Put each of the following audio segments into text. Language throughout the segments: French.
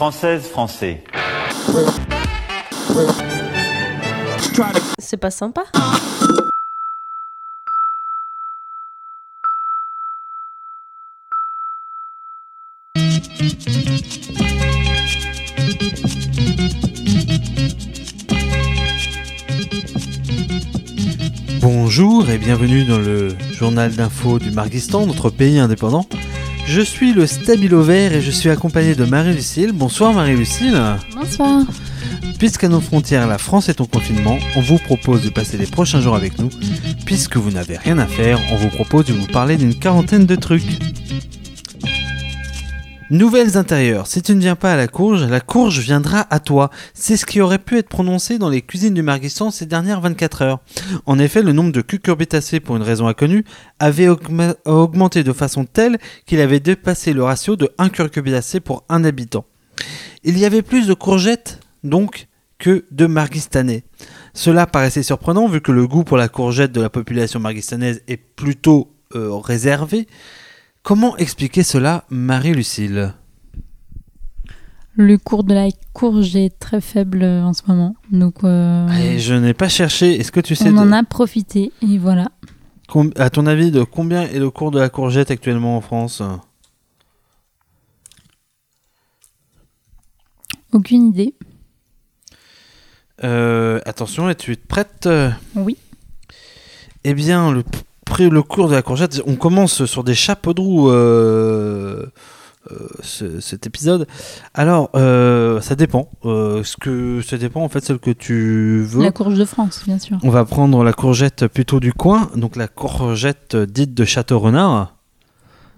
Française, français. C'est pas sympa. Bonjour et bienvenue dans le journal d'info du Marguistan, notre pays indépendant. Je suis le Stabilo Vert et je suis accompagné de Marie-Lucille. Bonsoir Marie-Lucille. Bonsoir. Puisqu'à nos frontières, la France est en confinement, on vous propose de passer les prochains jours avec nous. Puisque vous n'avez rien à faire, on vous propose de vous parler d'une quarantaine de trucs. Nouvelles intérieures. Si tu ne viens pas à la courge, la courge viendra à toi. C'est ce qui aurait pu être prononcé dans les cuisines du Marguistan ces dernières 24 heures. En effet, le nombre de cucurbitacées, pour une raison inconnue, avait augmenté de façon telle qu'il avait dépassé le ratio de 1 cucurbitacé pour un habitant. Il y avait plus de courgettes, donc, que de marguistanais. Cela paraissait surprenant vu que le goût pour la courgette de la population marguistanaise est plutôt euh, réservé. Comment expliquer cela, Marie-Lucille? Le cours de la courge est très faible euh, en ce moment. Donc, euh, Et je n'ai pas cherché. Est-ce que tu sais, on de- en a profité. Et voilà. com- à ton avis, de combien est le cours de la courgette actuellement en France? Aucune idée. Euh, Attention, es-tu prête? Oui. Eh bien, le le cours de la courgette, on commence sur des chapeaux de roue euh, euh, ce- cet épisode. Alors, euh, ça dépend. Ce que ça dépend en fait, celle que tu veux. La courge de France, bien sûr. On va prendre la courgette plutôt du coin, donc la courgette dite de Château Renard,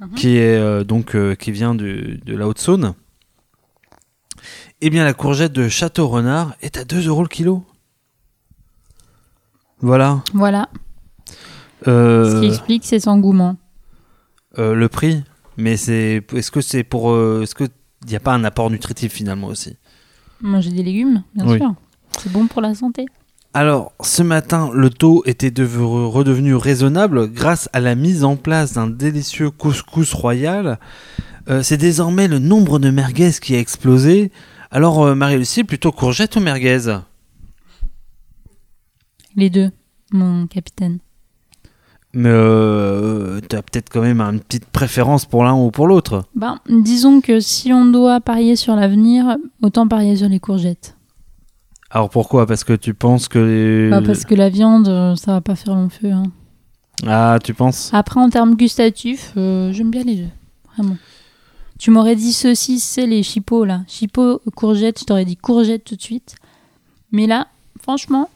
Mhm. qui est donc qui vient du- de la Haute-Saône. Eh bien, la courgette de Château Renard est à 2 euros le kilo. Voilà. Voilà. Euh, Ce qui explique ses engouements. euh, le prix, mais c'est est-ce que c'est pour euh, est-ce que il n'y a pas un apport nutritif finalement aussi? Manger des légumes, bien Oui. sûr. C'est bon pour la santé. Alors, ce matin, le taux était dev- redevenu raisonnable grâce à la mise en place d'un délicieux couscous royal. Euh, c'est désormais le nombre de merguez qui a explosé. Alors, euh, Marie-Lucie, plutôt courgette ou merguez? Les deux, mon capitaine. Mais euh, tu as peut-être quand même une petite préférence pour l'un ou pour l'autre. Ben, disons que si on doit parier sur l'avenir, autant parier sur les courgettes. Alors pourquoi? Parce que tu penses que... les- Bah, parce que la viande, euh, ça va pas faire long feu. hein. Ah, tu penses? Après, en termes gustatifs, euh, j'aime bien les deux. Vraiment. Tu m'aurais dit ceci, c'est les chipots là. Chipots, courgettes, je t'aurais dit courgettes tout de suite. Mais là, franchement,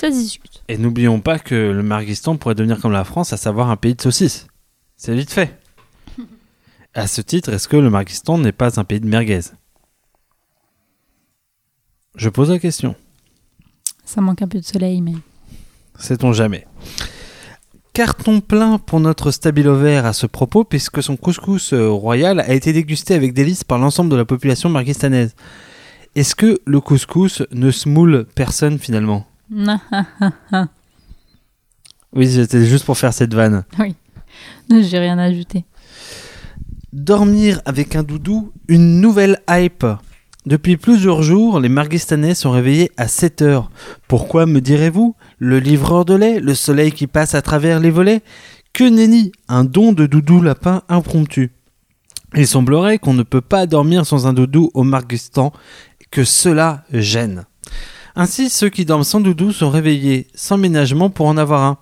ça se discute. Et n'oublions pas que le Marguistan pourrait devenir comme la France, à savoir un pays de saucisses. C'est vite fait. À ce titre, est-ce que le Marguistan n'est pas un pays de merguez? Je pose la question. Ça manque un peu de soleil, mais. Sait-on jamais Carton plein pour notre stabilo vert à ce propos, puisque son couscous euh, royal a été dégusté avec délice par l'ensemble de la population marguistanaise. Est-ce que le couscous ne smoule personne finalement? Oui, c'était juste pour faire cette vanne. J'ai rien à ajouter. Dormir avec un doudou, une nouvelle hype. Depuis plusieurs jours, les Marguistanais sont réveillés à 7 heures. Pourquoi me direz-vous? Le livreur de lait, le soleil qui passe à travers les volets? Que nenni Un don de doudou lapin impromptu. Il semblerait qu'on ne peut pas dormir sans un doudou au Marguistan, que cela gêne. Ainsi, ceux qui dorment sans doudou sont réveillés sans ménagement pour en avoir un.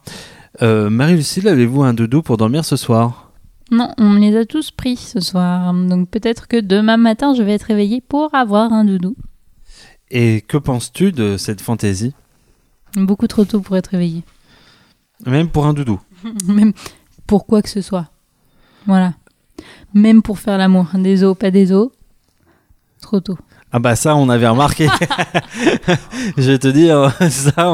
Euh, Marie-Lucille, avez-vous un doudou pour dormir ce soir? Non, on me les a tous pris ce soir. Donc peut-être que demain matin, je vais être réveillée pour avoir un doudou. Et que penses-tu de cette fantaisie? Beaucoup trop tôt pour être réveillée. Même pour un doudou? Même pour quoi que ce soit. Voilà. Même pour faire l'amour. Des os, pas des os. Trop tôt. Ah bah ça, on avait remarqué. Je vais te dire, ça,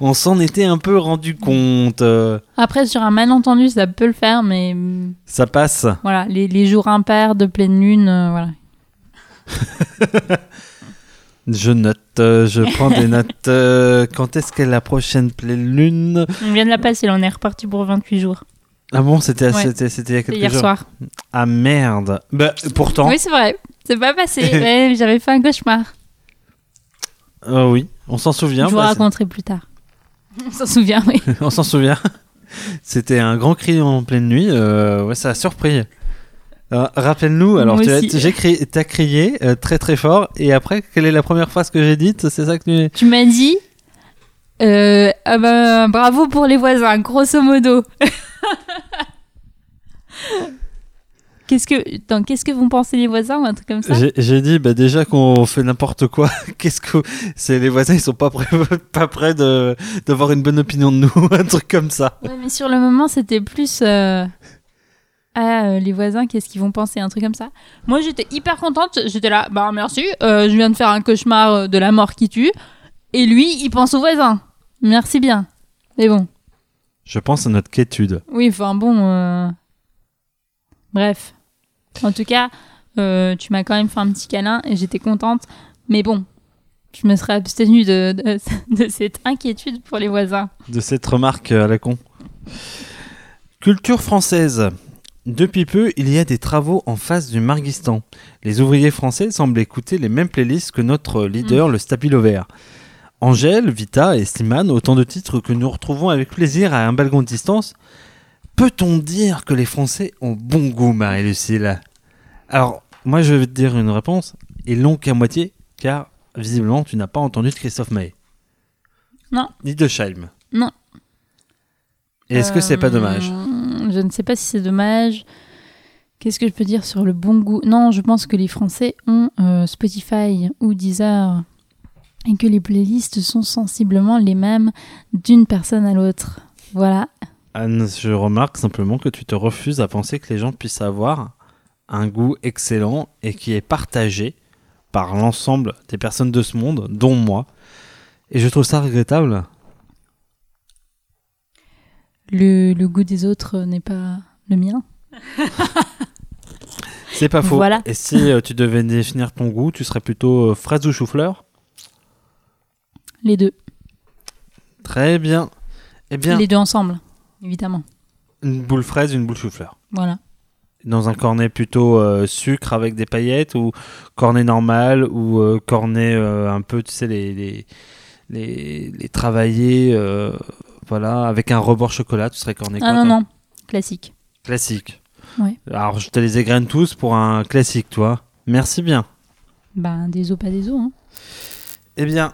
on s'en- était un peu rendu compte. Euh, Après, sur un malentendu, ça peut le faire, mais hum, Ça passe. voilà, les, les jours impairs de pleine lune, euh, voilà. Je note, euh, je prends des notes. Euh, quand est-ce qu'est la prochaine pleine lune? On vient de la passer, là, on est reparti pour 28 jours. Ah bon, c'était Ouais. il y a quelques hier jours. soir. Ah merde. Bah pourtant, Oui, c'est vrai. C'est pas passé. Ouais, J'avais fait un cauchemar. Euh, oui, on s'en souvient. Je vous bah, raconterai plus tard. On s'en souvient, oui. on s'en souvient. C'était un grand cri en pleine nuit. euh, ouais, ça a surpris. Euh, Rappelle-nous, alors tu as, j'ai crié, t'as crié euh, très très fort et après, quelle est la première phrase que j'ai dite? C'est ça que tu... Tu m'as dit. euh, ah ben, bravo pour les voisins, grosso modo. Qu'est-ce que, qu'est-ce que vont penser les voisins ou un truc comme ça J'ai dit bah déjà qu'on fait n'importe quoi. Qu'est-ce que c'est les voisins ils sont pas prêts pas prêts de d'avoir une bonne opinion de nous un truc comme ça. Ouais, mais sur le moment, c'était plus. euh, Ah, euh, les voisins, qu'est-ce qu'ils vont penser Un truc comme ça. Moi, j'étais hyper contente. J'étais là, bah merci, euh, je viens de faire un cauchemar de la mort qui tue. Et lui, il pense aux voisins. Merci bien. Mais bon. Je pense à notre quiétude. Oui, enfin bon. Bref. En tout cas, euh, tu m'as quand même fait un petit câlin et j'étais contente. Mais bon, je me serais abstenue de, de, de cette inquiétude pour les voisins. de cette remarque à la con. Culture française. Depuis peu, il y a des travaux en face du Marguistan. Les ouvriers français semblent écouter les mêmes playlists que notre leader, le Stabilo Vert. Angèle, Vita et Slimane, autant de titres que nous retrouvons avec plaisir à un balcon de distance. Peut-on dire que les Français ont bon goût, Marie-Lucille Alors, moi je vais te dire une réponse, et long qu'à moitié, car visiblement tu n'as pas entendu de Christophe Maé. Non. Ni de Scheim. Non. Et est-ce que c'est pas Euh, dommage Je ne sais pas si c'est dommage. Qu'est-ce que je peux dire sur le bon goût? Non, je pense que les Français ont euh, Spotify ou Deezer et que les playlists sont sensiblement les mêmes d'une personne à l'autre. Voilà. Anne, je remarque simplement que tu te refuses à penser que les gens puissent avoir un goût excellent et qui est partagé par l'ensemble des personnes de ce monde, dont moi. Et je trouve ça regrettable. Le, le goût des autres n'est pas le mien. C'est pas faux. Voilà. Et si euh, tu devais définir ton goût, tu serais plutôt euh, fraise ou chou-fleur? Les deux. Très bien. Eh bien, Les deux ensemble, évidemment. une boule fraise, une boule chou-fleur. Voilà. Dans un cornet plutôt euh, sucre avec des paillettes ou cornet normal ou euh, cornet euh, un peu, tu sais, les, les, les, les travaillés, voilà, avec un rebord chocolat, tu serais cornet Ah non, non. Classique. Classique. Ouais. Alors, je te les égrène tous pour un classique, toi. Merci bien. Ben, des os, pas des os. Hein. Eh bien,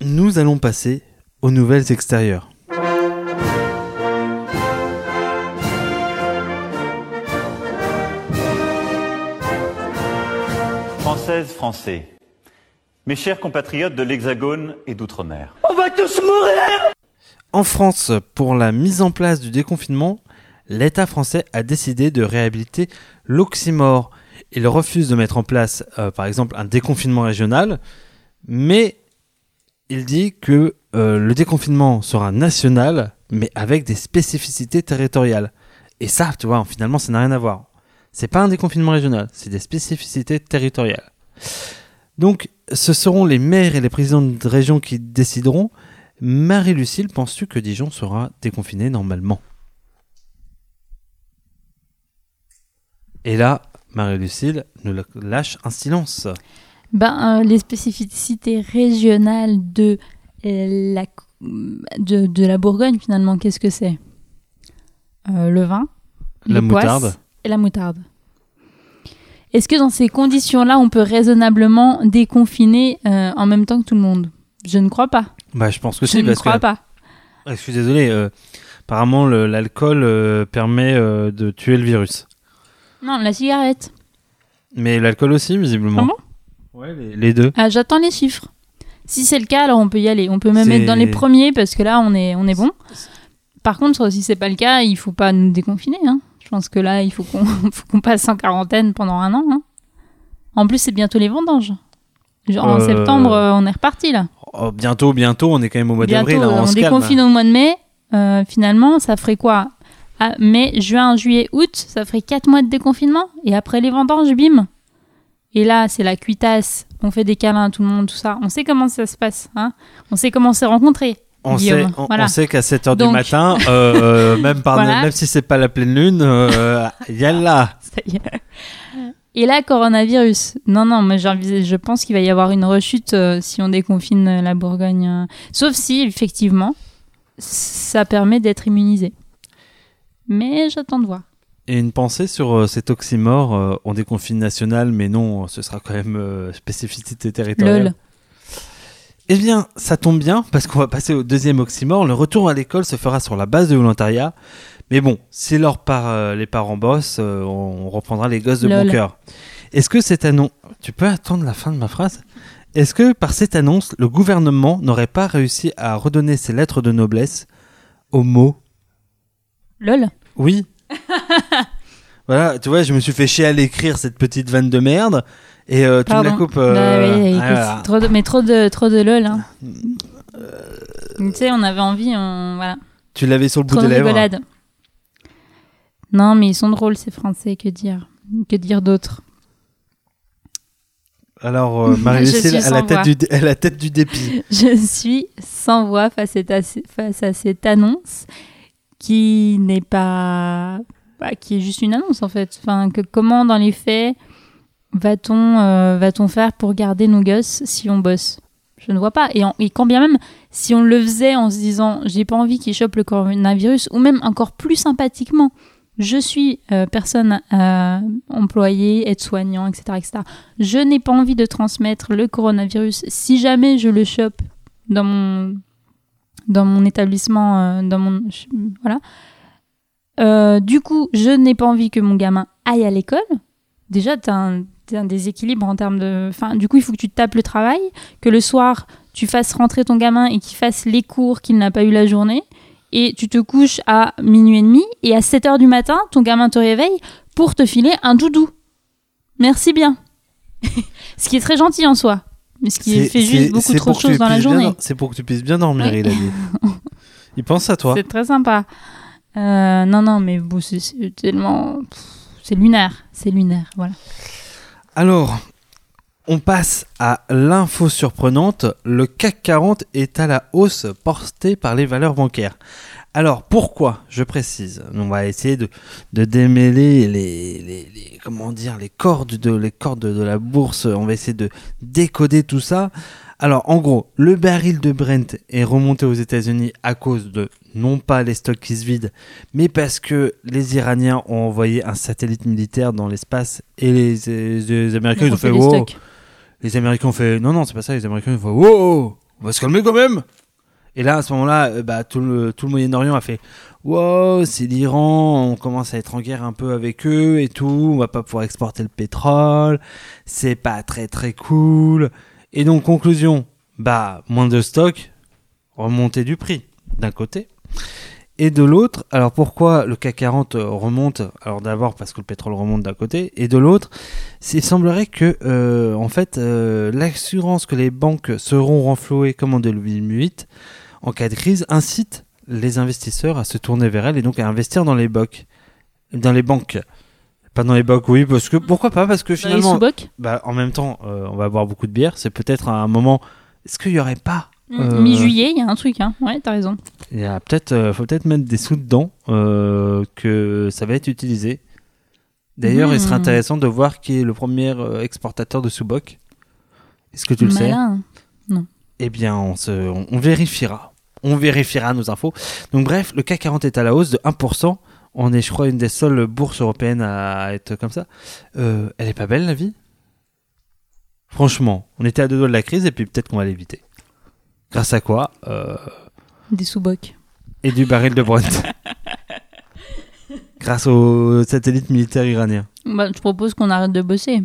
nous allons passer aux nouvelles extérieures. Françaises, Français, mes chers compatriotes de l'Hexagone et d'Outre-mer. En France, pour la mise en place du déconfinement, l'État français a décidé de réhabiliter l'oxymore. Il refuse de mettre en place, euh, par exemple, un déconfinement régional, mais il dit que euh, le déconfinement sera national, mais avec des spécificités territoriales. Et ça, tu vois, finalement, ça n'a rien à voir. C'est pas un déconfinement régional, c'est des spécificités territoriales. Donc, ce seront les maires et les présidents de région qui décideront. Marie-Lucille, penses-tu que Dijon sera déconfiné normalement? Et là, Marie-Lucille nous lâche un silence. Ben, euh, les spécificités régionales de euh, la, de, de la Bourgogne, finalement, qu'est-ce que c'est? Euh, Le vin, La poisses moutarde. et la moutarde. Est-ce que dans ces conditions-là, on peut raisonnablement déconfiner euh, en même temps que tout le monde? Je ne crois pas. Bah, je pense que Je si, ne parce crois que pas. Ah, je suis désolé. euh, apparemment, l'alcool euh, permet de tuer le virus, Non, la cigarette. mais l'alcool aussi, visiblement. Ah bon? Ouais, les, les deux. Ah, J'attends les chiffres. Si c'est le cas, alors on peut y aller. On peut même être dans les premiers parce que là, on est, on est bon. Par contre, si c'est pas le cas, il faut pas nous déconfiner. hein. Je pense que là, il faut qu'on passe en quarantaine pendant un an. hein. En plus, c'est bientôt les vendanges. Genre, En Euh, septembre, euh, on est reparti là. Oh, bientôt, bientôt, on est quand même au mois d'avril. hein, euh, on, on se calme. déconfine au mois de mai. Euh, finalement, ça ferait quoi? Ah, Mai, juin, juillet, août, ça ferait 4 mois de déconfinement. Et après les vendanges, bim. Et là, c'est la cuitasse. On fait des câlins à tout le monde, tout ça. On sait comment ça se passe. Hein on sait comment c'est rencontré. On Guillaume, sait, on, voilà. on sait qu'à 7h du Donc- matin, euh, même, par, Voilà. même si c'est pas la pleine lune, euh, y a là. Ça y est. Et là, coronavirus. Non, non, mais je pense qu'il va y avoir une rechute euh, si on déconfine euh, la Bourgogne. euh. Sauf si, effectivement, ça permet d'être immunisé. Mais j'attends de voir. Et une pensée sur euh, cet oxymore, euh, on déconfine national, mais non, ce sera quand même euh, spécificité territoriale. Lol. Eh bien, ça tombe bien, parce qu'on va passer au deuxième oxymore. Le retour à l'école se fera sur la base de volontariat. Mais bon, si leur par, euh, les parents bossent, euh, on reprendra les gosses de Lol. bon cœur. Est-ce que cette annonce... Tu peux attendre la fin de ma phrase? Est-ce que par cette annonce, le gouvernement n'aurait pas réussi à redonner ses lettres de noblesse au mot? Lol. Oui. voilà, tu vois, je me suis fait chier à l'écrire cette petite vanne de merde. Et euh, tu me la coupes. euh, Bah oui, écoute, ah, trop de- mais trop de, trop de lol. Hein. Euh, Tu sais, on avait envie, on, voilà. Tu l'avais sur le bout Trop de des lèvres. Non, mais ils sont drôles, ces Français, que dire Que dire d'autre? Alors, euh, Marie-Lucille a la, tête du, a la tête du dépit. Je suis sans voix face à, face à cette annonce qui n'est pas. bah, qui est juste une annonce, en fait. Enfin, que comment, dans les faits, va-t-on euh, va-t-on faire pour garder nos gosses si on bosse? Je ne vois pas. Et, quand bien même, si on le faisait en se disant j'ai pas envie qu'ils chopent le coronavirus, ou même encore plus sympathiquement, je suis euh, personne euh, employée, aide-soignant, etc., etc. Je n'ai pas envie de transmettre le coronavirus. Si jamais je le chope dans mon dans mon établissement, euh, dans mon voilà. Du coup, je n'ai pas envie que mon gamin aille à l'école. Déjà, t'as un, t'as un déséquilibre en termes de. Enfin, du coup, il faut que tu tapes le travail, que le soir tu fasses rentrer ton gamin et qu'il fasse les cours qu'il n'a pas eu la journée. Et tu te couches à minuit et demi et à 7 heures du matin, ton gamin te réveille pour te filer un doudou. Merci bien. ce qui est très gentil en soi. Mais ce qui fait juste beaucoup trop de choses dans la journée. C'est pour que tu puisses bien dormir, Oui. il a dit. Il pense à toi. C'est très sympa. Euh, non, non, mais bon, c'est- tellement. C'est lunaire. C'est lunaire, voilà. Alors, on passe à l'info surprenante. Le CAC 40 est à la hausse portée par les valeurs bancaires. Alors, pourquoi Je précise? On va essayer de, démêler les, comment dire, les cordes de la bourse. On va essayer de décoder tout ça. Alors, en gros, le baril de Brent est remonté aux États-Unis à cause de non pas les stocks qui se vident, mais parce que les Iraniens ont envoyé un satellite militaire dans l'espace et les, les- les Américains ils ont On fait wow. Les Américains ont fait non non c'est pas ça. Les Américains ils ont fait wow, on va se calmer quand même. Et là à ce moment-là, euh, bah, tout le tout le Moyen-Orient a fait wow c'est l'Iran, on commence à être en guerre un peu avec eux et tout, on va pas pouvoir exporter le pétrole, c'est pas très très cool. Et donc conclusion, bah moins de stock, remontée du prix d'un côté. Et de l'autre, alors pourquoi le CAC 40 remonte? Alors d'abord parce que le pétrole remonte d'un côté, et de l'autre, il semblerait que euh, fait euh, l'assurance que les banques seront renflouées comme en 2008 en cas de crise incite les investisseurs à se tourner vers elles et donc à investir dans les banques. Pas dans les banques, oui, parce que pourquoi pas Parce que Dans les finalement, bah, en même temps, euh, on va boire beaucoup de bière. C'est peut-être à un moment. Est-ce qu'il y aurait pas Euh, Mi-juillet, il y a un truc, hein. Ouais, t'as raison. Il y a peut-être, euh, faut peut-être mettre des sous dedans que ça va être utilisé. D'ailleurs, il serait Hmm. intéressant de voir qui est le premier exportateur de sous-boc. Est-ce que tu le sais? Malin. Eh bien, on, se, on, on vérifiera. On vérifiera nos infos. Donc bref, le CAC 40 est à la hausse de 1%. On est, je crois, une des seules bourses européennes à être comme ça. Euh, elle est pas belle, la vie? Franchement, on était à deux doigts de la crise et puis peut-être qu'on va l'éviter. Grâce à quoi Euh, Des sous-bocs. Et du baril de Brent. Grâce au satellite militaire iranien. Bah, je propose qu'on arrête de bosser.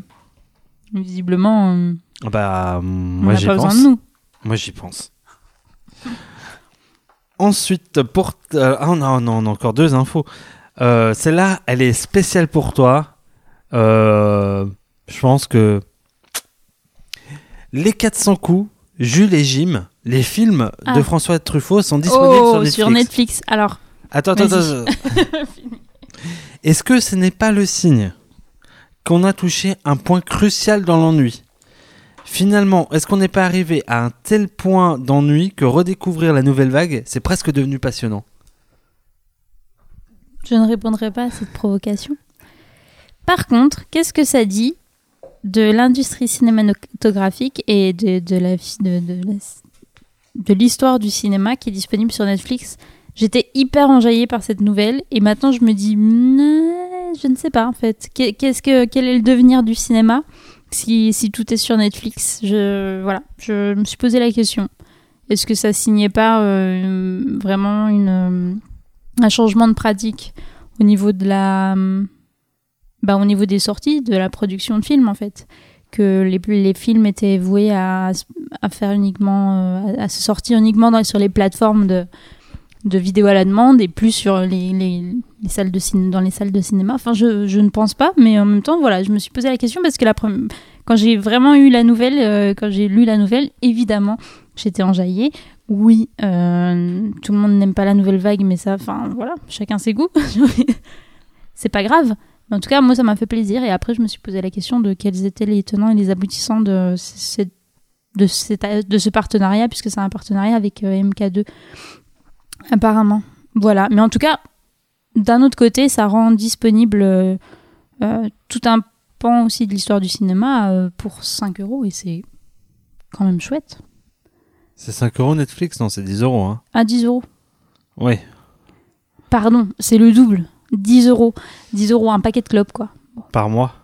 Visiblement, euh, Ah Bah, on moi j'y pense. de nous. Moi j'y pense. Ensuite, pour. euh, ah non, non, on a encore deux infos. Euh, Celle-là, elle est spéciale pour toi. Euh, je pense que. Les 400 coups, Jules et Jim, les films de Ah. François Truffaut sont disponibles Oh, sur Netflix. sur Netflix. Alors, Attends, attends, attends. Est-ce que ce n'est pas le signe qu'on a touché un point crucial dans l'ennui? Finalement, est-ce qu'on n'est pas arrivé à un tel point d'ennui que redécouvrir la nouvelle vague, c'est presque devenu passionnant? Je ne répondrai pas à cette provocation. Par contre, qu'est-ce que ça dit de l'industrie cinématographique et de, de l'histoire du cinéma qui est disponible sur Netflix? J'étais hyper enjaillée par cette nouvelle et maintenant je me dis je ne sais pas en fait Qu'est- qu'est-ce que quel est le devenir du cinéma si, tout est sur Netflix? Je voilà je me suis posé la question est-ce que ça signait pas euh, vraiment une un changement de pratique au niveau de la bah, au niveau des sorties de la production de films en fait que les, les films étaient voués à, à faire uniquement euh, à, se sortir uniquement sur les plateformes de de vidéo à la demande et plus sur les, les, les salles de ciné, dans les salles de cinéma. Enfin, je, je ne pense pas, mais en même temps, voilà, je me suis posé la question parce que la quand j'ai vraiment eu la nouvelle, euh, quand j'ai lu la nouvelle, évidemment, j'étais enjaillée. Oui, euh, tout le monde n'aime pas la nouvelle vague, mais ça, enfin, voilà, chacun ses goûts. C'est pas grave. Mais en tout cas, moi, ça m'a fait plaisir. Et après, je me suis posé la question de quels étaient les tenants et les aboutissants de, ce partenariat, puisque c'est un partenariat avec euh, MK2 apparemment. Voilà. Mais en tout cas, d'un autre côté, ça rend disponible euh, tout un pan aussi de l'histoire du cinéma pour 5 euros et c'est quand même chouette. C'est 5 euros Netflix Non, c'est 10 euros. Hein. À 10 euros. Oui. Pardon, c'est le double. 10 euros. 10 euros, un paquet de clopes, quoi. Par mois.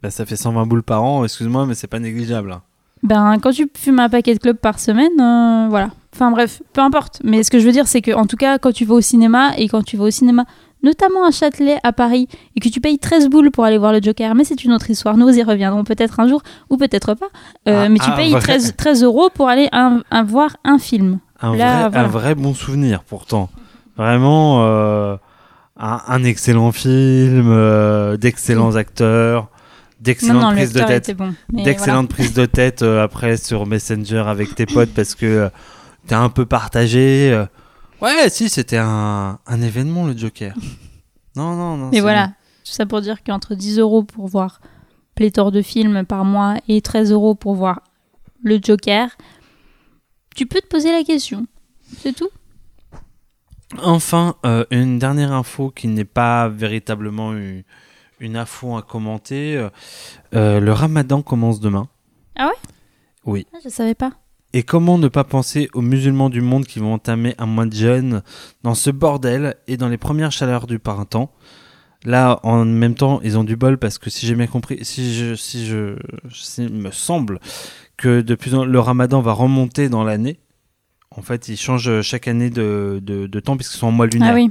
Bah, ça fait 120 boules par an, excuse-moi, mais c'est pas négligeable. hein. Ben, quand tu fumes un paquet de clopes par semaine, euh, voilà. Enfin bref, peu importe. Mais ce que je veux dire, c'est que en tout cas, quand tu vas au cinéma et quand tu vas au cinéma, notamment à Châtelet, à Paris, et que tu payes 13 boules pour aller voir le Joker, mais c'est une autre histoire. Nous y reviendrons peut-être un jour ou peut-être pas. Euh, Ah, mais tu payes vrai. 13, 13 euros pour aller un- un- voir un film. Un, Là, vrai, voilà. un vrai bon souvenir, pourtant. Vraiment, euh, un, un excellent film, euh, d'excellents acteurs, d'excellentes prises de tête. bon. D'excellentes prises de tête euh, après sur Messenger avec tes potes parce que euh, t'es un peu partagé. euh. Ouais, si, c'était un, un événement le Joker. Non, non, non. Mais voilà, tout ça pour dire qu'entre 10 euros pour voir pléthore de films par mois et 13 euros pour voir le Joker, tu peux te poser la question. C'est tout. Enfin, euh, une dernière info qui n'est pas véritablement une, une info à commenter. euh, euh, le ramadan commence demain. Ah Oui. Je savais pas. Et comment ne pas penser aux musulmans du monde qui vont entamer un mois de jeûne dans ce bordel et dans les premières chaleurs du printemps? Là, en même temps, ils ont du bol parce que si j'ai bien compris, si je, si je, si il me semble que depuis le ramadan va remonter dans l'année. En fait, ils changent chaque année de, de, de temps puisqu'ils sont en mois lunaire. Ah oui.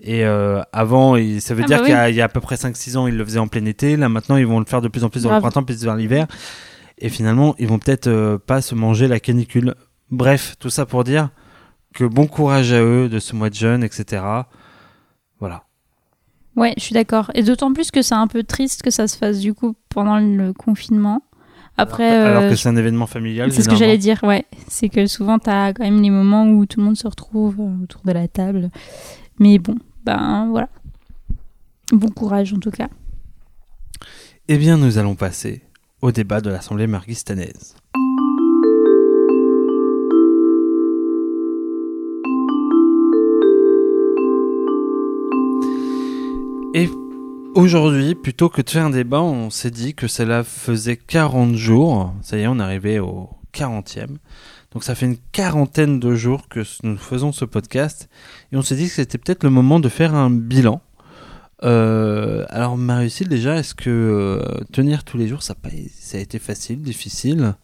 Et euh, avant, ça veut Ah dire bah qu'il y, oui. y a à peu près 5-6 ans, ils le faisaient en plein été. Là, maintenant, ils vont le faire de plus en plus dans le printemps, puis vers l'hiver. Et finalement, ils vont peut-être euh, pas se manger la canicule. Bref, tout ça pour dire que bon courage à eux de ce mois de jeûne, etc. Voilà. Ouais, je suis d'accord. Et d'autant plus que c'est un peu triste que ça se fasse du coup pendant le confinement. Après, Alors euh, que c'est un événement familial. c'est ce que j'allais dire, ouais. C'est que souvent, t'as quand même les moments où tout le monde se retrouve euh, autour de la table. Mais bon, ben voilà. Bon courage en tout cas. Eh bien, nous allons passer au débat de l'Assemblée marguistanaise. Et aujourd'hui, plutôt que de faire un débat, on s'est dit que cela faisait 40 jours. Ça y est, on arrivé au 40e. Donc ça fait une quarantaine de jours que nous faisons ce podcast. Et on s'est dit que c'était peut-être le moment de faire un bilan. Euh, alors Marie-Lucille, déjà, est-ce que euh, tenir tous les jours, ça a, pas- ça a été facile, difficile?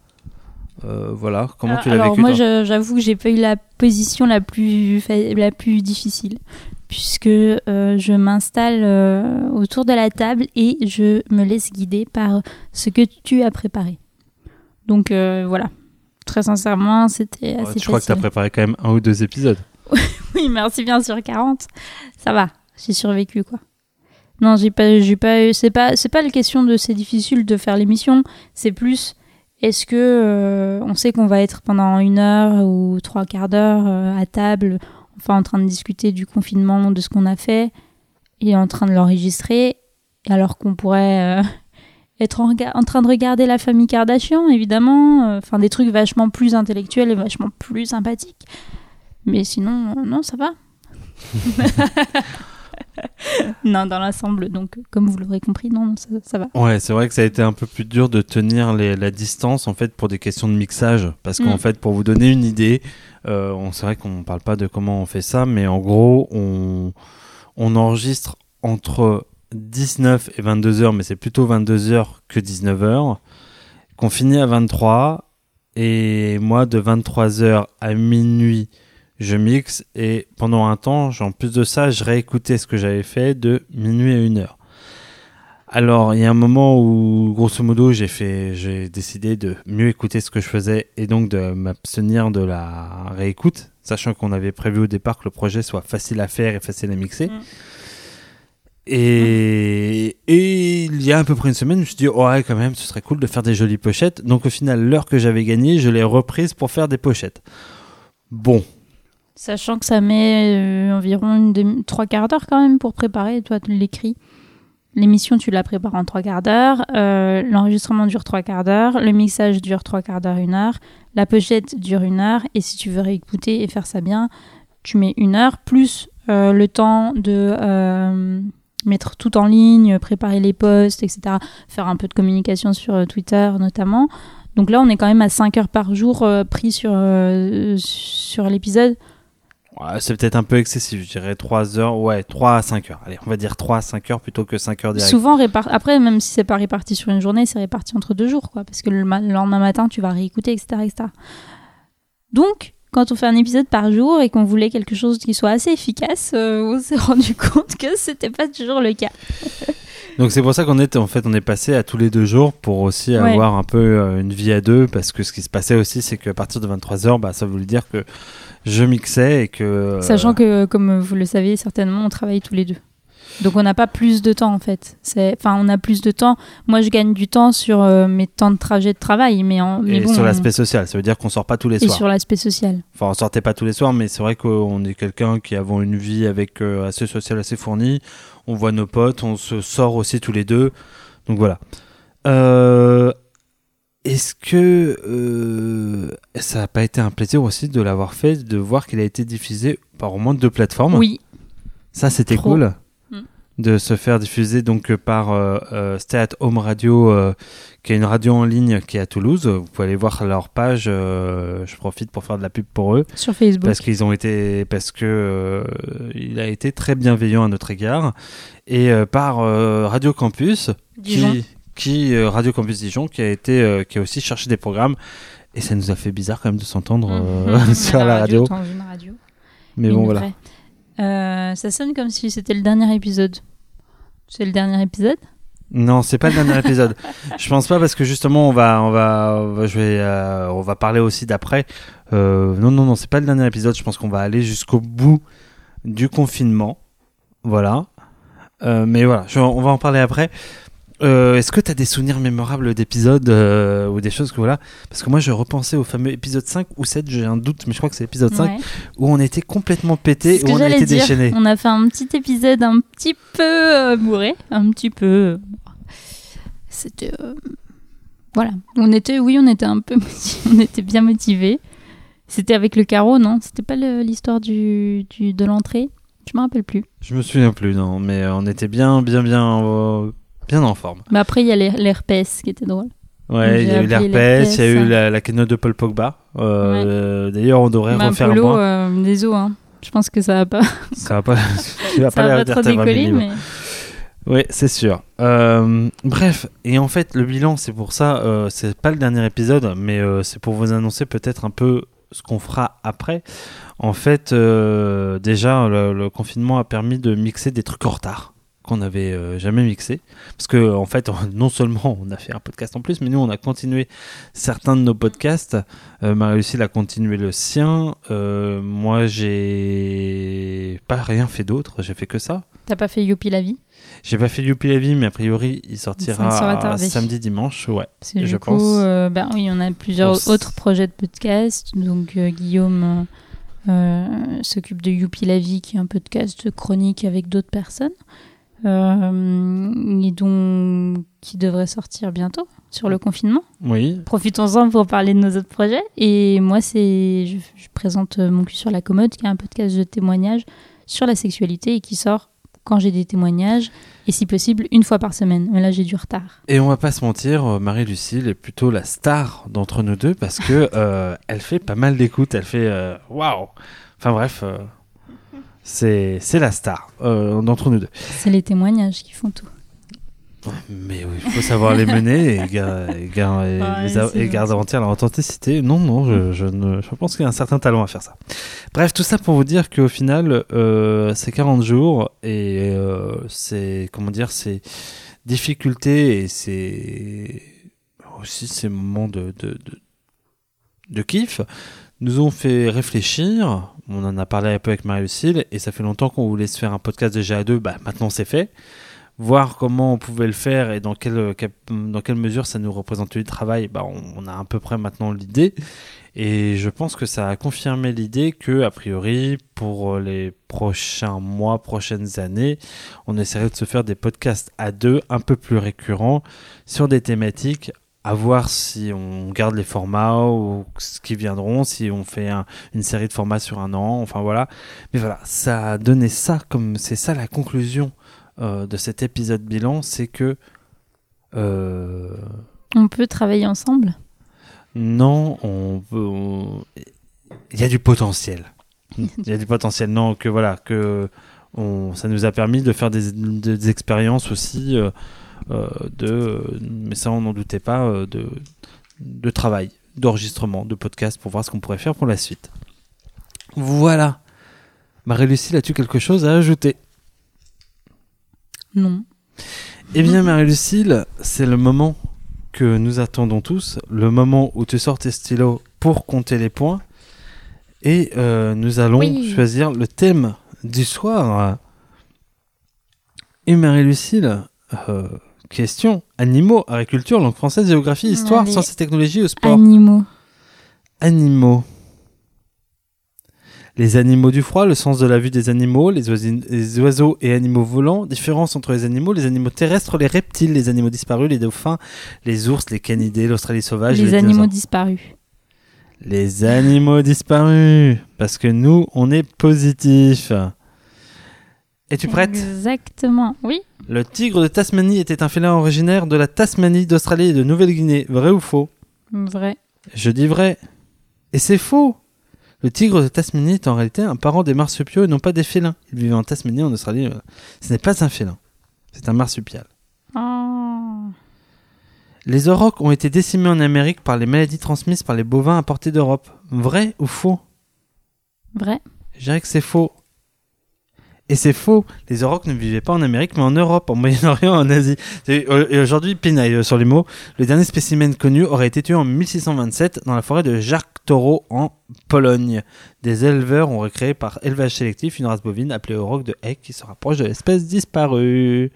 Euh, Voilà, comment tu l'as Alors vécu moi, j'avoue que j'ai pas eu la position la plus fa- la plus difficile, puisque je m'installe autour de la table et je me laisse guider par ce que tu as préparé. Donc voilà, très sincèrement, c'était assez Je crois que tu as préparé quand même un ou deux épisodes? Oui, merci bien sur 40. Ça va, j'ai survécu quoi. Non, j'ai pas j'ai pas eu c'est pas c'est pas la question de c'est difficile de faire l'émission, c'est plus est-ce que euh, on sait qu'on va être pendant une heure ou trois quarts d'heure euh, à table, enfin en train de discuter du confinement, de ce qu'on a fait et en train de l'enregistrer alors qu'on pourrait euh, être en, en train de regarder la famille Kardashian évidemment, enfin des trucs vachement plus intellectuels et vachement plus sympathiques. Mais sinon, non, ça va. non, dans l'ensemble, donc comme vous l'aurez compris, non, ça, ça va. Ouais, c'est vrai que ça a été un peu plus dur de tenir les- la distance en fait pour des questions de mixage, parce qu'en Mm. fait, pour vous donner une idée, euh, on c'est vrai qu'on parle pas de comment on fait ça, mais en gros, on on enregistre entre 19 et 22 heures, mais c'est plutôt 22 heures que 19 heures, qu'on finit à 23, et moi de 23 heures à minuit, je mixe, et pendant un temps, en plus de ça, je réécoutais ce que j'avais fait de minuit à 1 heure. Alors, il y a un moment où, grosso modo, j'ai fait, j'ai décidé de mieux écouter ce que je faisais et donc de m'abstenir de la réécoute, sachant qu'on avait prévu au départ que le projet soit facile à faire et facile à mixer. Mm. Et, et il y a à peu près une semaine, je me suis dit, oh ouais, quand même, ce serait cool de faire des jolies pochettes. Donc, au final, l'heure que j'avais gagnée, je l'ai reprise pour faire des pochettes. Bon, Sachant que ça met euh, environ trois quarts d'heure quand même pour préparer, toi tu l'écris. L'émission, tu la prépares en trois quarts d'heure. euh, L'enregistrement dure trois quarts d'heure. Le mixage dure trois quarts d'heure, une heure. La pochette dure une heure. Et si tu veux réécouter et faire ça bien, tu mets une heure, plus euh, le temps de mettre tout en ligne, préparer les posts, etc. Faire un peu de communication sur Twitter notamment. Donc là, on est quand même à 5 heures par jour pris sur l'épisode. C'est peut-être un peu excessif, je dirais 3 heures, ouais, 3 à 5 heures. Allez, on va dire 3 à 5 heures plutôt que 5 heures direct. Souvent réparti. Après, même si c'est pas réparti sur une journée, c'est réparti entre deux jours, quoi. Parce que le, ma- le lendemain matin, tu vas réécouter, etc., etc. Donc, quand on fait un épisode par jour et qu'on voulait quelque chose qui soit assez efficace, euh, on s'est rendu compte que c'était pas toujours le cas. Donc c'est pour ça qu'on est en fait on est passé à tous les deux jours pour aussi Ouais. avoir un peu euh, une vie à deux parce que ce qui se passait aussi c'est qu'à partir de 23h bah ça voulait dire que je mixais et que euh, Sachant que, comme vous le savez certainement, on travaille tous les deux. Donc on n'a pas plus de temps en fait. C'est, enfin, on a plus de temps. Moi, je gagne du temps sur euh, mes temps de trajet de travail, mais, en, mais et bon, sur on- l'aspect social, ça veut dire qu'on sort pas tous les et soirs. sur l'aspect social. Enfin on sortait pas tous les soirs mais c'est vrai qu'on est quelqu'un qui avons une vie avec euh, assez sociale assez fournie. On voit nos potes, on se sort aussi tous les deux. Donc voilà. Euh, Est-ce que euh, ça n'a pas été un plaisir aussi de l'avoir fait, de voir qu'il a été diffusé par au moins deux plateformes? Oui, Ça, c'était cool Mm. de se faire diffuser donc par euh, euh, Stay at Home Radio, euh, qui est une radio en ligne qui est à Toulouse. Vous pouvez aller voir leur page. je profite pour faire de la pub pour eux sur Facebook. parce qu'ils ont été, parce que il a été très bienveillant à notre égard et par Radio Campus, Dijon. qui, qui euh, Radio Campus Dijon, qui a été, euh, qui a aussi cherché des programmes. Et ça nous a fait bizarre quand même de s'entendre euh, Mhm. sur la radio. une radio. Mais bon voilà. ça sonne comme si c'était le dernier épisode. C'est le dernier épisode? Non, c'est pas le dernier épisode. Je pense pas parce que justement on va, on va, on va, je vais, euh, on va parler aussi d'après. Euh, non, non, non, c'est pas le dernier épisode. Je pense qu'on va aller jusqu'au bout du confinement. Voilà. Euh, mais voilà, je- on va en parler après. Euh, Est-ce que tu as des souvenirs mémorables d'épisodes euh, ou des choses que voilà? Parce que moi je repensais au fameux épisode 5 ou 7, j'ai un doute, mais je crois que c'est l'épisode 5 Ouais. où on était complètement pété, où on a été déchaîné. On a fait un petit épisode un petit peu euh, bourré, un petit peu. euh, C'était euh, voilà. On était, oui, on était un peu, on était bien motivés. C'était avec le carreau, non? C'était pas l'histoire du, du de l'entrée? Je me rappelle plus. Je me souviens plus, non, mais on était bien, bien, bien, euh, bien en forme. Mais après, il y a l'her- l'herpès qui était drôle. Ouais, il y a eu l'herpès, il y a eu la, la keynote de Paul Pogba. Euh, D'ailleurs, on devrait refaire Bah, Polo, un point. euh, désolé, hein. Je pense que ça va pas, Ça va pas, tu vas ça pas va pas trop décoller, mais Oui, c'est sûr. Euh, bref, et en fait, le bilan, c'est pour ça, euh, c'est pas le dernier épisode, mais euh, c'est pour vous annoncer peut-être un peu ce qu'on fera après. En fait, déjà, le, le confinement a permis de mixer des trucs en retard qu'on n'avait euh, jamais mixé. Parce que, en fait, non seulement on a fait un podcast en plus, mais nous, on a continué certains de nos podcasts. Euh, Marie-Lucille a continué le sien. Euh, moi, j'ai pas rien fait d'autre. J'ai fait que ça. t'as pas fait Youpi la vie? J'ai pas fait Youpi la vie, mais a priori, il sortira samedi, dimanche. Ouais. Parce Je du pense. coup, euh, ben oui, on a plusieurs On autres projets de podcast. Donc euh, Guillaume euh, s'occupe de Youpi la vie, qui est un podcast chronique avec d'autres personnes, euh, et dont qui devrait sortir bientôt sur le confinement. Oui. Profitons-en pour parler de nos autres projets. Et moi, c'est je, je présente mon cul sur la commode, qui est un podcast de témoignage sur la sexualité et qui sort quand j'ai des témoignages, et si possible, une fois par semaine. Mais là, j'ai du retard. Et on va pas se mentir, euh, Marie-Lucille est plutôt la star d'entre nous deux parce que euh, elle fait pas mal d'écoute. Elle fait waouh. Enfin bref, euh, c'est la star euh, d'entre nous deux. C'est les témoignages qui font tout. Mais oui, il faut savoir les mener et, ga- et ga- et les et gentil. garantir leur authenticité. Non, non, je, je ne, je pense qu'il y a un certain talent à faire ça. Bref, tout ça pour vous dire qu'au final, euh, c'est 40 jours et euh, c'est, comment dire, c'est difficultés et c'est aussi ces moments de, de, de, de kiff nous ont fait réfléchir. On en a parlé un peu avec Marie-Lucille et ça fait longtemps qu'on voulait se faire un podcast de GA2. Bah, maintenant, c'est fait voir comment on pouvait le faire et dans quelle, dans quelle mesure ça nous représentait du travail, bah on, on a à peu près maintenant l'idée. Et je pense que ça a confirmé l'idée que, a priori, pour les prochains mois, prochaines années, on essaierait de se faire des podcasts à deux, un peu plus récurrents, sur des thématiques, à voir si on garde les formats ou ce qui viendront, si on fait un- une série de formats sur un an, enfin voilà. Mais voilà, ça a donné ça comme, c'est ça la conclusion euh, de cet épisode bilan, c'est que euh, On peut travailler ensemble? Non, on peut, on- il y a du potentiel. Il y a du potentiel. Non, que voilà, que on, ça nous a permis de faire des, des expériences aussi euh, euh, de, mais ça on n'en doutait pas, euh, de, de travail, d'enregistrement, de podcast pour voir ce qu'on pourrait faire pour la suite. Voilà. Marie-Lucille, as-tu quelque chose à ajouter? Non. Eh bien, Marie-Lucille, c'est le moment que nous attendons tous, le moment où tu sors tes stylos pour compter les points. Et euh, nous allons Oui. choisir le thème du soir. Et Marie-Lucille, euh, question animaux, agriculture, langue française, géographie, histoire, Allez. sciences et technologies au sport. Animaux. Animaux. Les animaux du froid, le sens de la vue des animaux, les, oiseaux et animaux volants, différence entre les animaux, les animaux terrestres, les reptiles, les animaux disparus, les dauphins, les ours, les canidés, l'Australie sauvage, les animaux dinosaures. disparus. Les animaux disparus. Parce que nous, on est positif. Es-tu prête? Exactement. Oui. Le tigre de Tasmanie était un félin originaire de la Tasmanie, d'Australie et de Nouvelle-Guinée. Vrai ou faux? Vrai. Je dis vrai. Et c'est faux. Le tigre de Tasmanie est en réalité un parent des marsupiaux et non pas des félins. Il vivait en Tasmanie, en Australie. euh, Ce n'est pas un félin. C'est un marsupial. Oh. Les aurochs ont été décimés en Amérique par les maladies transmises par les bovins importés d'Europe. Vrai ou faux? Vrai. Je dirais que c'est faux. Et c'est faux. Les aurochs ne vivaient pas en Amérique, mais en Europe, en Moyen-Orient, en Asie. Et euh, et aujourd'hui, pinaille euh, sur les mots. Le dernier spécimen connu aurait été tué en 1627 dans la forêt de Jark-Toro en Pologne. Des éleveurs ont recréé par élevage sélectif une race bovine appelée auroch de Heck qui se rapproche de l'espèce disparue.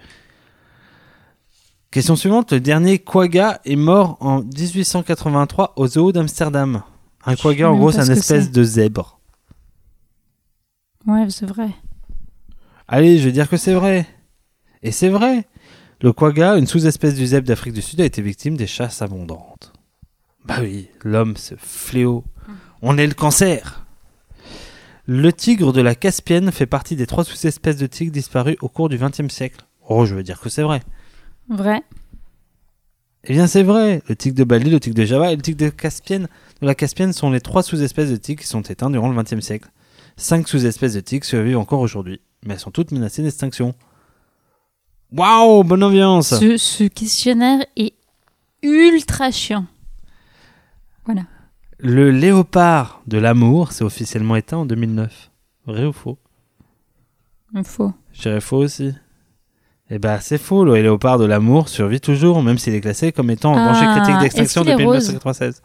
Question suivante. Le dernier quagga est mort en 1883 au zoo d'Amsterdam. Un quagga, en gros, c'est ce une espèce de zèbre. Ouais, c'est vrai. Allez, je vais dire que c'est vrai. Et c'est vrai. Le quagga, une sous-espèce du zèbre d'Afrique du Sud, a été victime des chasses abondantes. Bah oui, l'homme, ce fléau. On est le cancer. Le tigre de la Caspienne fait partie des trois sous-espèces de tigres disparues au cours du XXe siècle. Oh, je veux dire que c'est vrai. Vrai. Eh bien, c'est vrai. Le tigre de Bali, le tigre de Java et le tigre de Caspienne de la Caspienne sont les trois sous-espèces de tigres qui sont éteints durant le XXe siècle. Cinq sous-espèces de tigres survivent encore aujourd'hui, mais elles sont toutes menacées d'extinction. Waouh, bonne ambiance Ce, ce questionnaire est ultra chiant. Voilà. Le léopard de l'amour s'est officiellement éteint en 2009. Vrai ou faux? Faux. Je dirais faux aussi. Eh ben, c'est faux, le léopard de l'amour survit toujours, même s'il est classé comme étant en danger Ah, critique d'extinction depuis rose? 1996.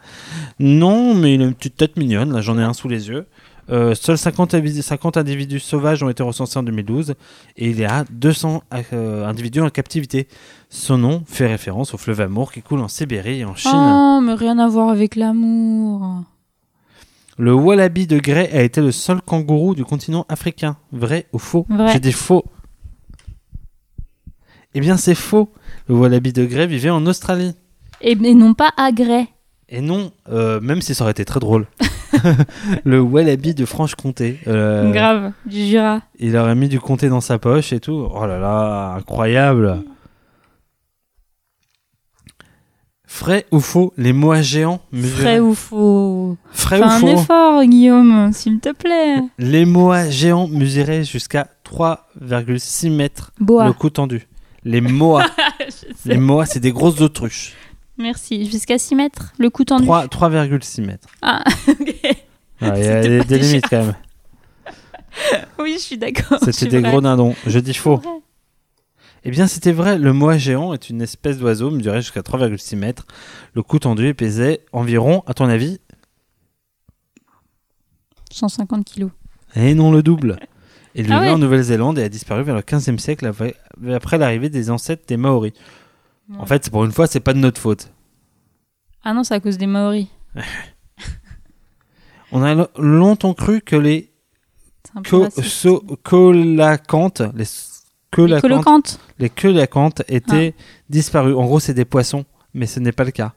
Non, mais il a une petite tête mignonne, là j'en ai un sous les yeux. Euh, seuls 50, avis- 50 individus sauvages ont été recensés en 2012 et il y a 200 euh, individus en captivité. Son nom fait référence au fleuve Amour qui coule en Sibérie et en Chine. Oh, mais rien à voir avec l'amour. Le wallaby de Grey a été le seul kangourou du continent africain. Vrai ou faux? J'ai dit faux. Eh bien, c'est faux. Le wallaby de Grey vivait en Australie. Et, et non pas à Grey. Et non, euh, même si ça aurait été très drôle. le wallaby de Franche-Comté. Euh, Grave, du Jura. Il aurait mis du comté dans sa poche et tout. Oh là là, incroyable. Frais ou faux, les moas géants mesuraient- Frais ou faux Frais Fais ou un faux effort, Guillaume, s'il te plaît. Les moas géants mesuraient jusqu'à 3,6 mètres Bois. le cou tendu. Les moas, les moas, c'est des grosses autruches. Merci. Jusqu'à 6 mètres, le coup tendu. 3 3,6 mètres. Ah, ok. Ouais, Il y a des, limites quand même. Oui, je suis d'accord. C'était des gros dindons. Je dis faux. Eh bien, c'était vrai. Le moa géant est une espèce d'oiseau mesurait jusqu'à 3,6 mètres. Le cou tendu pesait environ, à ton avis, 150 kilos. et non le double. Il vivait Ah ouais. en Nouvelle-Zélande et a disparu vers le 15e siècle après l'arrivée des ancêtres des Maoris. En fait, pour une fois, c'est pas de notre faute. Ah non, c'est à cause des Maoris. On a lo- longtemps cru que les co- so- colacantes, les Les colacantes, colocantes. les colacantes étaient Ah. disparus. En gros, c'est des poissons, mais ce n'est pas le cas.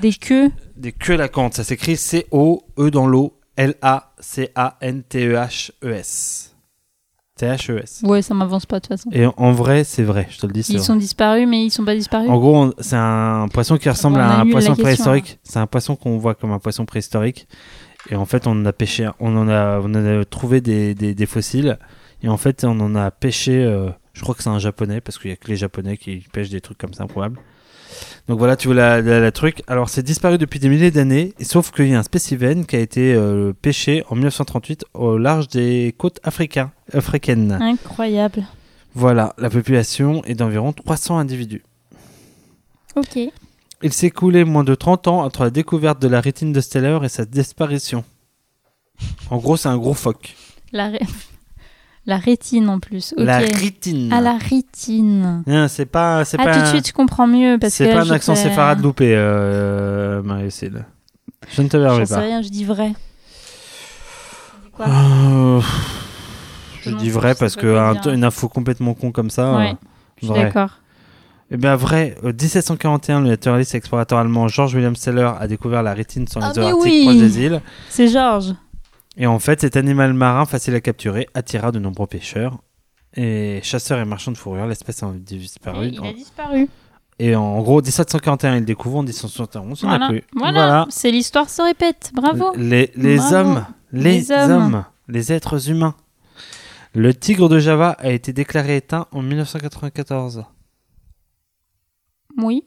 Des queues. Des quelacantes, ça s'écrit C-O-E dans l'eau, L-A-C-A-N-T-E-H-E-S. T-H-E-S. Ouais, ça m'avance pas de toute façon. Et en vrai, c'est vrai, je te le dis. Ils vrai. sont disparus, mais ils sont pas disparus. En gros, c'est un poisson qui ressemble on à un poisson question, préhistorique. C'est un poisson qu'on voit comme un poisson préhistorique. Et en fait, on en a pêché, on en a, on en a trouvé des, des- des fossiles. Et en fait, on en a pêché. euh, je crois que c'est un japonais parce qu'il y a que les japonais qui pêchent des trucs comme ça improbables. Donc voilà, tu vois la, la- la truc. Alors, c'est disparu depuis des milliers d'années, sauf qu'il y a un spécimen qui a été euh, pêché en 1938 au large des côtes africains, africaines. Incroyable. Voilà, la population est d'environ 300 individus. Ok. Il s'est écoulé moins de 30 ans entre la découverte de la rétine de Steller et sa disparition. En gros, c'est un gros phoque. La, ré- la rétine en plus. La rétine. Ah, la rétine. Non, c'est pas, c'est Ah, pas, tout de un- suite, je comprends mieux. parce c'est pas un accent j'étais- séfarade loupé, euh, Marie-Cécile. Je ne te permets sais pas. rien, je dis vrai. Tu dis quoi? Euh, je Non, dis je vrai parce que un- une info complètement con comme ça. Ouais, euh, je suis vrai. d'accord. Eh bien, vrai. En 1741, le naturaliste et explorateur allemand George William Steller a découvert la rétine sur les Ah, eaux mais arctiques oui. proches des îles. C'est Georges. Et en fait, cet animal marin facile à capturer attira de nombreux pêcheurs. Et chasseurs et marchands de fourrure, l'espèce a disparu. Il a disparu. Et en gros, 1741, il le découvre, en 1771, il n'y en a Voilà. plus. Voilà. C'est l'histoire se répète. Bravo. Les, les Bravo. hommes, les, Les hommes. hommes, les êtres humains. Le tigre de Java a été déclaré éteint en 1994. Oui.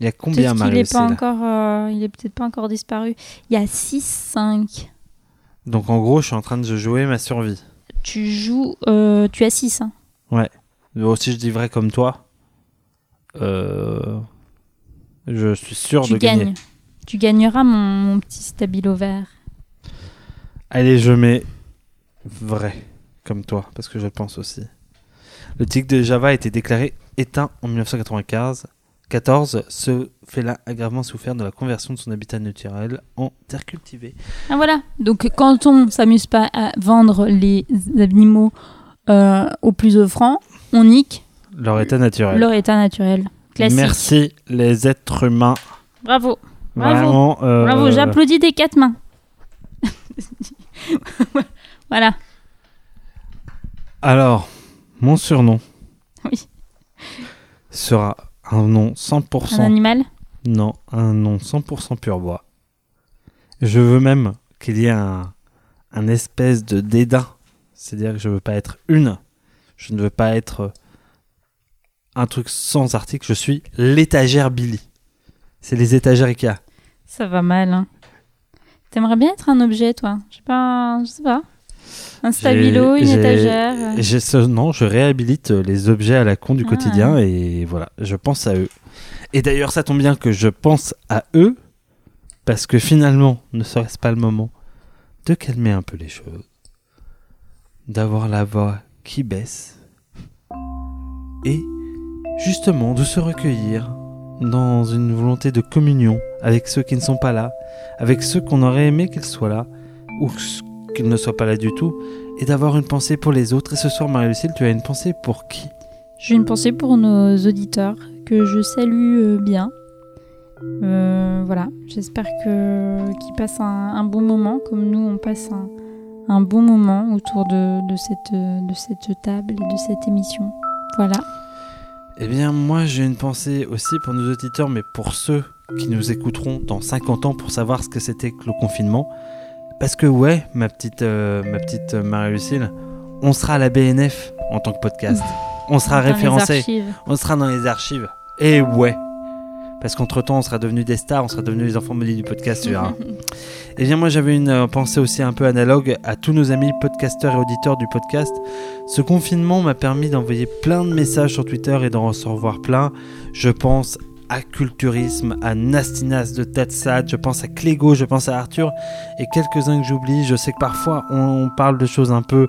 Il y a combien, qu'il marie est pas encore. euh, il est peut-être pas encore disparu. Il y a 6-5. Donc en gros, je suis en train de jouer ma survie. Tu joues. euh, tu as 6. Hein. Moi aussi, je dis vrai comme toi. Euh, je suis sûr Tu de gagner. Tu gagneras mon, mon petit stabilo vert. Allez, je mets vrai, comme toi, parce que je le pense aussi. Le tigre de Java a été déclaré éteint en 1995. 14, ce félin a gravement souffert de la conversion de son habitat naturel en terre cultivée. Ah voilà. Donc quand on s'amuse pas à vendre les animaux euh, au plus offrant, on nique Leur état naturel. leur état naturel. Classique. Merci les êtres humains. Bravo. Bravo. Euh, Bravo. J'applaudis des quatre mains. voilà. Alors, mon surnom Oui. sera un nom Un 100%. animal? Non, un nom 100% pur bois. Je veux même qu'il y ait un, un espèce de dédain. C'est-à-dire que je veux pas être une. Je ne veux pas être un truc sans article. Je suis l'étagère Billy. C'est les étagères Ikea. Ça va mal. Hein. T'aimerais bien être un objet, toi? Je sais pas. Je sais pas. Un stabilo, une étagère. J'ai ce nom, je réhabilite euh, les objets à la con du Ah. quotidien et voilà, je pense à eux. Et d'ailleurs, ça tombe bien que je pense à eux parce que finalement, ne serait-ce pas le moment de calmer un peu les choses, d'avoir la voix qui baisse et justement de se recueillir dans une volonté de communion avec ceux qui ne sont pas là, avec ceux qu'on aurait aimé qu'ils soient là ou qu'ils ne soient pas là du tout et d'avoir une pensée pour les autres. Et ce soir, Marie-Lucille, tu as une pensée pour qui? J'ai une pensée pour nos auditeurs que je salue euh, bien Euh, voilà, j'espère que qu'ils passent un, un bon moment, comme nous on passe un, un bon moment autour de, de cette, de cette table et de cette émission. Voilà. Eh bien, moi, j'ai une pensée aussi pour nos auditeurs, mais pour ceux qui nous écouteront dans 50 ans pour savoir ce que c'était que le confinement. Parce que, ouais, ma petite, euh, ma petite Marie-Lucille, on sera à la BNF en tant que podcast. On sera référencé. On sera dans les archives. Et ouais. Parce qu'entre-temps, on sera devenus des stars, on sera devenus les enfants maudits du podcast, tu verras. Eh bien, moi, j'avais une euh, pensée aussi un peu analogue à tous nos amis podcasteurs et auditeurs du podcast. Ce confinement m'a permis d'envoyer plein de messages sur Twitter et d'en recevoir plein. Je pense à Culturisme, à Nastinas de Tatsat, je pense à Clégo, je pense à Arthur et quelques-uns que j'oublie. Je sais que parfois, on, on parle de choses un peu...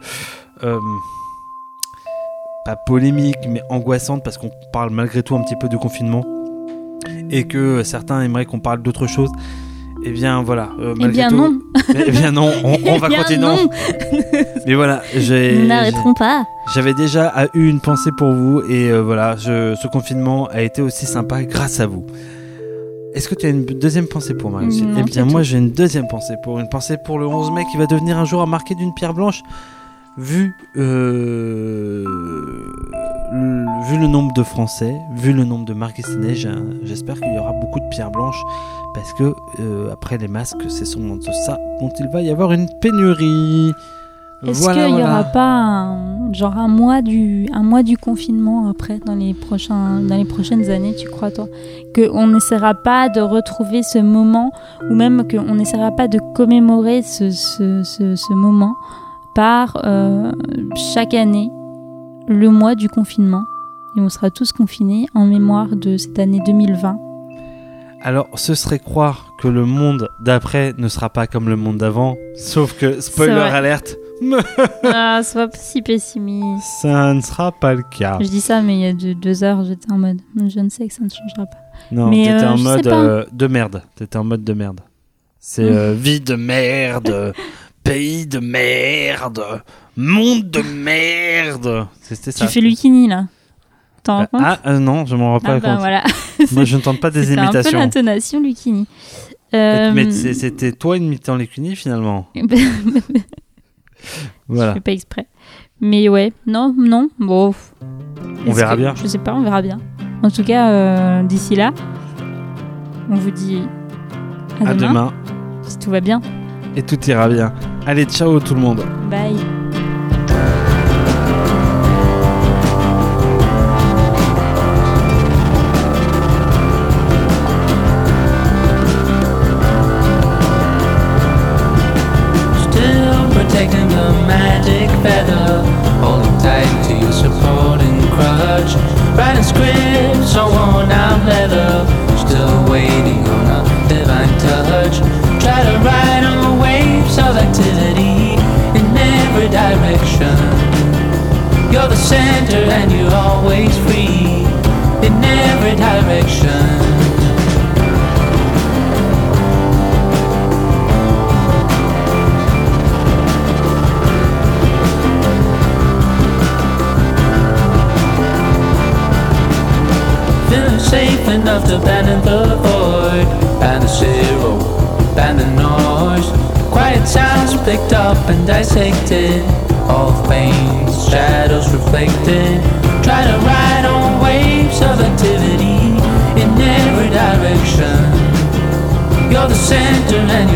euh, pas polémiques, mais angoissantes parce qu'on parle malgré tout un petit peu de confinement et que certains aimeraient qu'on parle d'autre chose. Eh bien voilà. euh, Eh bien tout- non. Eh bien non, on, on va Eh bien continuer. non. Mais voilà, j'ai- Nous n'arrêterons pas. j'avais déjà eu une pensée pour vous et euh, voilà, je- ce confinement a été aussi sympa grâce à vous. Est-ce que tu as une deuxième pensée pour moi aussi? Eh bien moi j'ai une deuxième pensée pour une pensée pour le 11 mai qui va devenir un jour à marquer d'une pierre blanche vu euh, vu le nombre de Français, vu le nombre de Marguisinais, j'ai- j'espère qu'il y aura beaucoup de pierres blanches parce que euh, après les masques, c'est sûrement de ça dont il va y avoir une pénurie. Est-ce Voilà, qu'il n'y voilà. aura pas un, genre un mois du un mois du confinement après dans les prochains dans les prochaines années tu crois toi? Que on n'essaiera pas de retrouver ce moment ou même qu'on n'essaiera pas de commémorer ce, ce, ce, ce moment par euh, chaque année le mois du confinement? Et on sera tous confinés en mémoire de cette année 2020 Alors, ce serait croire que le monde d'après ne sera pas comme le monde d'avant. Sauf que, spoiler alerte, ah sois pas si pessimiste ça ne sera pas le cas. je dis ça mais il y a deux, deux heures j'étais en mode je ne sais que ça ne changera pas Non, Mais, t'étais euh, en mode euh, de merde. T'étais en mode de merde. C'est euh, vie de merde, pays de merde, monde de merde. C'était ça. Tu fais Lucini là. T'en rends compte ah euh, non, je m'en rends pas Ah bah compte. voilà. Moi, je ne tente pas des C'était un peu imitations. l'intonation Lucini. Euh, Mais c'est- c'était toi imitant les cunis finalement. Je Voilà. fais pas exprès. Mais ouais, non, non, bon. On verra que- bien. Je sais pas, on verra bien. En tout cas, euh, d'ici là, on vous dit à, À demain, demain si tout va bien. et tout ira bien. Allez, ciao tout le monde. Bye. Try to ride on waves of activity In every direction. You're the center and